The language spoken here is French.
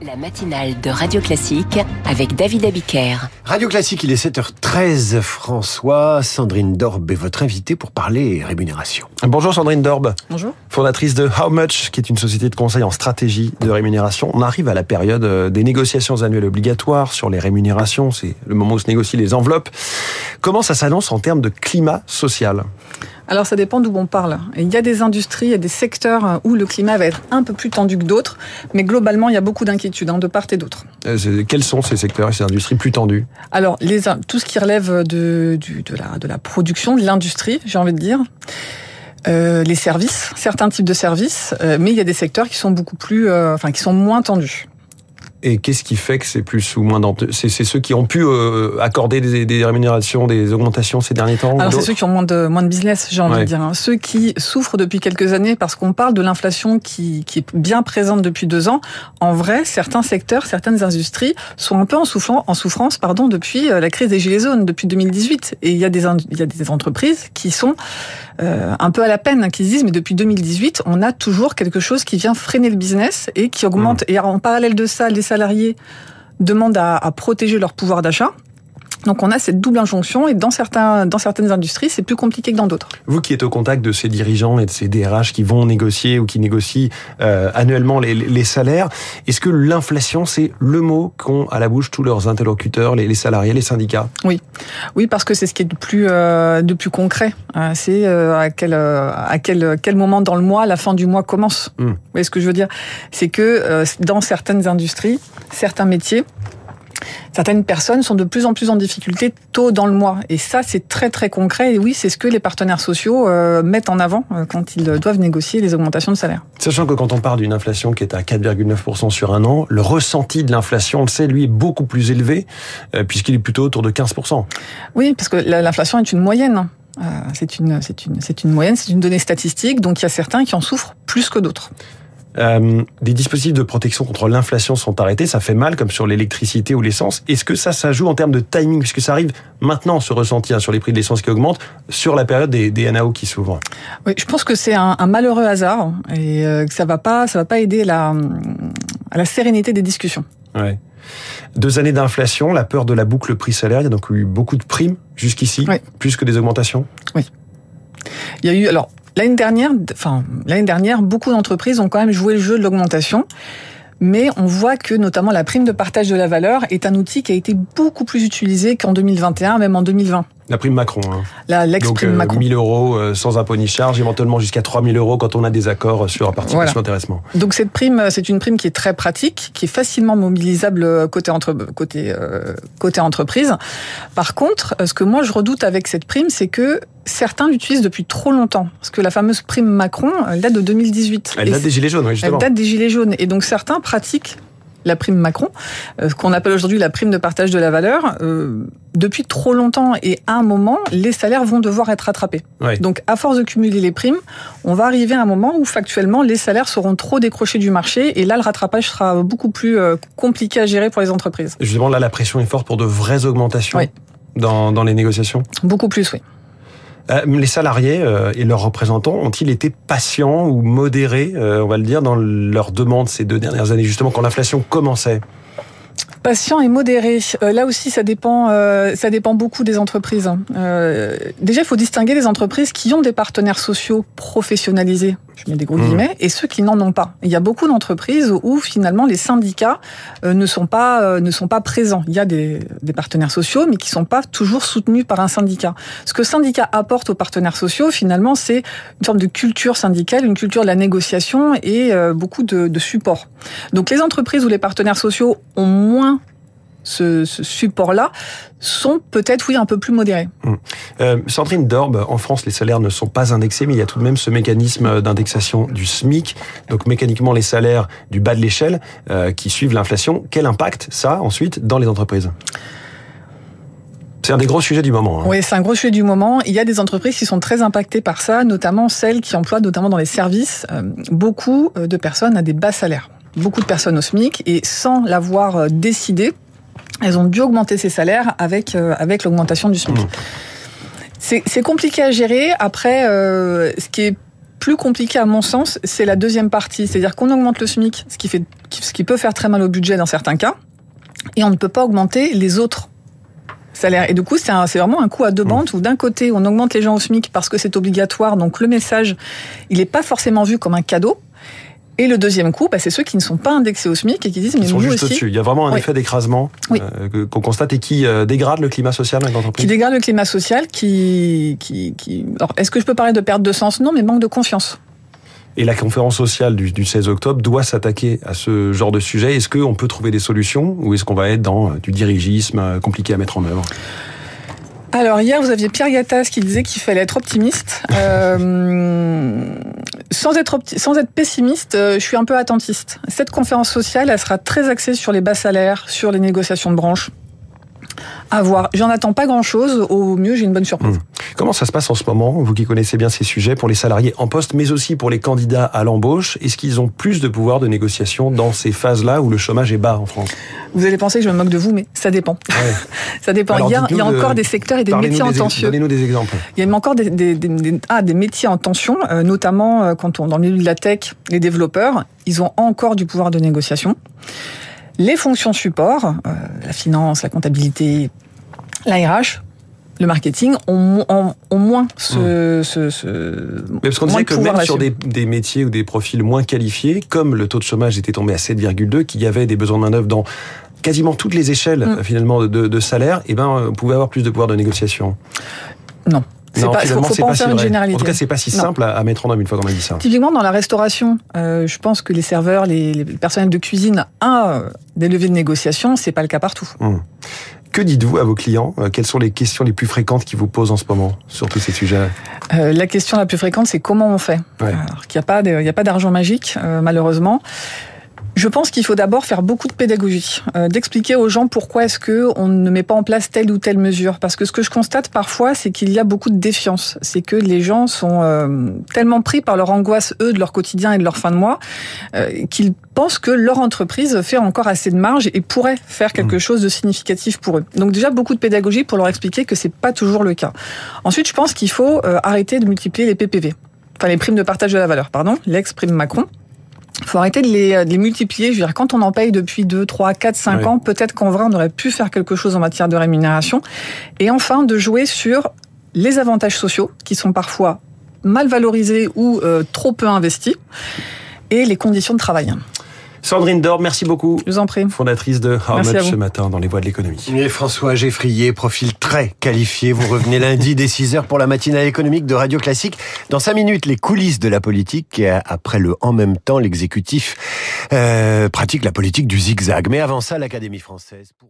La matinale de Radio Classique avec David Abiker. Radio Classique, il est 7h13. François, Sandrine Dorbe est votre invitée pour parler rémunération. Bonjour Sandrine Dorbe. Bonjour. Fondatrice de How Much, qui est une société de conseil en stratégie de rémunération. On arrive à la période euh, des négociations annuelles obligatoires sur les rémunérations. C'est le moment où se négocient les enveloppes. Comment ça s'annonce en termes de climat social? Alors ça dépend d'où on parle. Il y a des industries et des secteurs où le climat va être un peu plus tendu que d'autres, mais globalement il y a beaucoup d'inquiétudes hein, de part et d'autre. Euh, quels sont ces secteurs et ces industries plus tendues? Alors les, tout ce qui relève de, de, la, de la production, de l'industrie, j'ai envie de dire. Euh, les services, certains types de services, euh, mais il y a des secteurs qui sont beaucoup plus, euh, enfin qui sont moins tendus. Et qu'est-ce qui fait que c'est plus ou moins C'est ceux qui ont pu euh, accorder des, des, rémunérations, des augmentations ces derniers temps Alors c'est ceux qui ont moins de, moins de business, j'ai envie de dire. Hein. Ceux qui souffrent depuis quelques années parce qu'on parle de l'inflation qui, qui est bien présente depuis deux ans. En vrai, certains secteurs, certaines industries sont un peu en, souffrance, en souffrance pardon, depuis euh, la crise des Gilets jaunes, depuis 2018. Et il y a des, il y a des entreprises qui sont euh, un peu à la peine, qui se disent mais depuis 2018, on a toujours quelque chose qui vient freiner le business et qui augmente. Mmh. Et en parallèle de ça, les salariés demandent à, à protéger leur pouvoir d'achat. Donc on a cette double injonction et dans certains dans certaines industries c'est plus compliqué que dans d'autres. Vous qui êtes au contact de ces dirigeants et de ces DRH qui vont négocier ou qui négocient euh, annuellement les, les salaires, est-ce que l'inflation c'est le mot qu'ont à la bouche tous leurs interlocuteurs, les, les salariés, les syndicats? Oui, oui parce que c'est ce qui est de plus euh, de plus concret. Euh, c'est euh, à quel euh, à quel quel moment dans le mois la fin du mois commence. Mmh. Vous voyez ce que je veux dire? C'est que euh, dans certaines industries, certains métiers certaines personnes sont de plus en plus en difficulté tôt dans le mois. Et ça, c'est très très concret. Et oui, c'est ce que les partenaires sociaux euh, mettent en avant euh, quand ils doivent négocier les augmentations de salaire. Sachant que quand on parle d'une inflation qui est à 4,9% sur un an, le ressenti de l'inflation, on le sait, lui, est beaucoup plus élevé, euh, puisqu'il est plutôt autour de 15%. Oui, parce que l'inflation est une moyenne. C'est une, c'est une, c'est une moyenne, c'est une donnée statistique, donc il y a certains qui en souffrent plus que d'autres. Euh, des dispositifs de protection contre l'inflation sont arrêtés, ça fait mal comme sur l'électricité ou l'essence. Est-ce que ça, ça joue en termes de timing, puisque ça arrive maintenant ce ressenti hein, sur les prix de l'essence qui augmentent, sur la période des, des NAO qui s'ouvrent Oui, je pense que c'est un, un, malheureux hasard et euh, que ça va pas, ça va pas aider la, à la sérénité des discussions. Ouais. Deux années d'inflation, la peur de la boucle prix-salaire, il y a donc eu beaucoup de primes jusqu'ici, oui. plus que des augmentations? Oui. Il y a eu alors L'année dernière, enfin l'année dernière, beaucoup d'entreprises ont quand même joué le jeu de l'augmentation. Mais on voit que notamment la prime de partage de la valeur est un outil qui a été beaucoup plus utilisé qu'en 2021, même en 2020. La prime Macron. Hein. La l'ex-prime euh, Macron. 1000 euros euh, sans impôt ni charge, éventuellement jusqu'à 3000 euros quand on a des accords sur participation voilà. intéressement. Donc cette prime, c'est une prime qui est très pratique, qui est facilement mobilisable côté, entre, côté, euh, côté entreprise. Par contre, ce que moi je redoute avec cette prime, c'est que certains l'utilisent depuis trop longtemps. Parce que la fameuse prime Macron, elle date de 2018. Elle date des Gilets jaunes, oui, justement. Elle date des Gilets jaunes. Et donc certains pratiquent la prime Macron, euh, qu'on appelle aujourd'hui la prime de partage de la valeur, euh, depuis trop longtemps. Et à un moment, les salaires vont devoir être rattrapés. Donc, à force de cumuler les primes, on va arriver à un moment où, factuellement, les salaires seront trop décrochés du marché. Et là, le rattrapage sera beaucoup plus euh, compliqué à gérer pour les entreprises. Justement, là, la pression est forte pour de vraies augmentations oui. dans, dans les négociations? Beaucoup plus, oui. Euh, les salariés euh, et leurs représentants ont-ils été patients ou modérés, euh, on va le dire, dans leurs demandes ces deux dernières années, justement quand l'inflation commençait? Patient et modéré. Euh, là aussi, ça dépend, beaucoup des entreprises. Euh, déjà, il faut distinguer les entreprises qui ont des partenaires sociaux professionnalisés, je mets des gros Mmh. guillemets, et ceux qui n'en ont pas. Il y a beaucoup d'entreprises où finalement les syndicats euh, ne sont pas euh, ne sont pas présents. Il y a des, des partenaires sociaux, mais qui sont pas toujours soutenus par un syndicat. Ce que syndicat apporte aux partenaires sociaux, finalement, c'est une forme de culture syndicale, une culture de la négociation et euh, beaucoup de, de support. Donc, les entreprises où les partenaires sociaux ont moins ce, ce support-là sont peut-être, oui, un peu plus modérés. Mmh. Euh, Sandrine Dorbe, en France, les salaires ne sont pas indexés, mais il y a tout de même ce mécanisme d'indexation du SMIC. Donc mécaniquement, les salaires du bas de l'échelle euh, qui suivent l'inflation. Quel impact ça ensuite dans les entreprises? C'est un des gros sujets du moment. Hein. Oui, c'est un gros sujet du moment. Il y a des entreprises qui sont très impactées par ça, notamment celles qui emploient, notamment dans les services, euh, beaucoup de personnes à des bas salaires. Beaucoup de personnes au SMIC, et sans l'avoir décidé, elles ont dû augmenter ces salaires avec, euh, avec l'augmentation du SMIC. Mmh. C'est compliqué à gérer. Après, euh, ce qui est plus compliqué à mon sens, c'est la deuxième partie, c'est-à-dire qu'on augmente le SMIC, ce qui fait, ce qui peut faire très mal au budget dans certains cas, et on ne peut pas augmenter les autres salaires. Et du coup, c'est vraiment un coup à deux mmh. bandes où d'un côté, on augmente les gens au SMIC parce que c'est obligatoire, donc le message, il n'est pas forcément vu comme un cadeau. Et le deuxième coup, bah, c'est ceux qui ne sont pas indexés au SMIC et qui disent mais sont nous juste aussi. Il y a vraiment un effet d'écrasement euh, qu'on constate et qui euh, dégrade le climat social dans l'entreprise. Qui dégrade le climat social, qui, qui, qui... Alors, est-ce que je peux parler de perte de sens? Non, mais manque de confiance. Et la conférence sociale du, du 16 octobre doit s'attaquer à ce genre de sujet. Est-ce qu'on peut trouver des solutions ou est-ce qu'on va être dans euh, du dirigisme compliqué à mettre en œuvre? Alors hier, vous aviez Pierre Gattaz qui disait qu'il fallait être optimiste. Euh, sans, être pessimiste, euh, je suis un peu attentiste. Cette conférence sociale, elle sera très axée sur les bas salaires, sur les négociations de branche. À voir. J'en attends pas grand-chose. Au mieux, j'ai une bonne surprise. Mmh. Comment ça se passe en ce moment, vous qui connaissez bien ces sujets, pour les salariés en poste, mais aussi pour les candidats à l'embauche? Est-ce qu'ils ont plus de pouvoir de négociation dans ces phases-là où le chômage est bas en France? Vous allez penser que je me moque de vous, mais ça dépend. ça dépend. il y a, il y a encore des secteurs et des métiers en tension. Donnez-nous des exemples. Il y a encore des, des, des, ah, des métiers en tension, euh, notamment euh, quand on dans le milieu de la tech, les développeurs, ils ont encore du pouvoir de négociation. Les fonctions support, euh, la finance, la comptabilité, l'ARH, le marketing ont, moins ce, mmh. ce, ce Mais parce qu'on disait que même sur des, des, métiers ou des profils moins qualifiés, comme le taux de chômage était tombé à 7,2, qu'il y avait des besoins de main d'œuvre dans quasiment toutes les échelles mmh. finalement de, de salaire, et eh ben on pouvait avoir plus de pouvoir de négociation. Non. Non, pas, faut, faut pas, faire une généralité. En tout cas, c'est pas si simple à, mettre en œuvre une fois qu'on a dit ça. Typiquement, dans la restauration, euh, je pense que les serveurs, les, les personnels de cuisine, un des leviers de négociation, c'est pas le cas partout. Hum. Que dites-vous à vos clients? Euh, Quelles sont les questions les plus fréquentes qui vous posent en ce moment sur tous ces sujets euh, La question la plus fréquente, c'est comment on fait? Ouais. Alors qu'il n'y a pas d'argent magique, euh, malheureusement. Je pense qu'il faut d'abord faire beaucoup de pédagogie, euh, d'expliquer aux gens pourquoi est-ce que on ne met pas en place telle ou telle mesure. Parce que ce que je constate parfois, c'est qu'il y a beaucoup de défiance. C'est que les gens sont euh, tellement pris par leur angoisse, eux, de leur quotidien et de leur fin de mois, euh, qu'ils pensent que leur entreprise fait encore assez de marge et pourrait faire quelque mmh. chose de significatif pour eux. Donc déjà beaucoup de pédagogie pour leur expliquer que c'est pas toujours le cas. Ensuite, je pense qu'il faut arrêter de multiplier les PPV enfin les primes de partage de la valeur, pardon, l'ex-prime Macron. Il faut arrêter de les, de les, multiplier. Je veux dire, quand on en paye depuis 2, 3, 4, 5 ans, peut-être qu'en vrai, on aurait pu faire quelque chose en matière de rémunération. Et enfin, de jouer sur les avantages sociaux, qui sont parfois mal valorisés ou euh, trop peu investis, et les conditions de travail. Sandrine Dor, merci beaucoup. Je vous en prie. Fondatrice de How Much ce matin dans les voies de l'économie. Et François Geffrier, profil très qualifié. Vous revenez lundi dès 6h pour la matinale économique de Radio Classique. Dans 5 minutes, les coulisses de la politique. Et après le en même temps, l'exécutif euh, pratique la politique du zigzag. Mais avant ça, l'Académie française. Pour...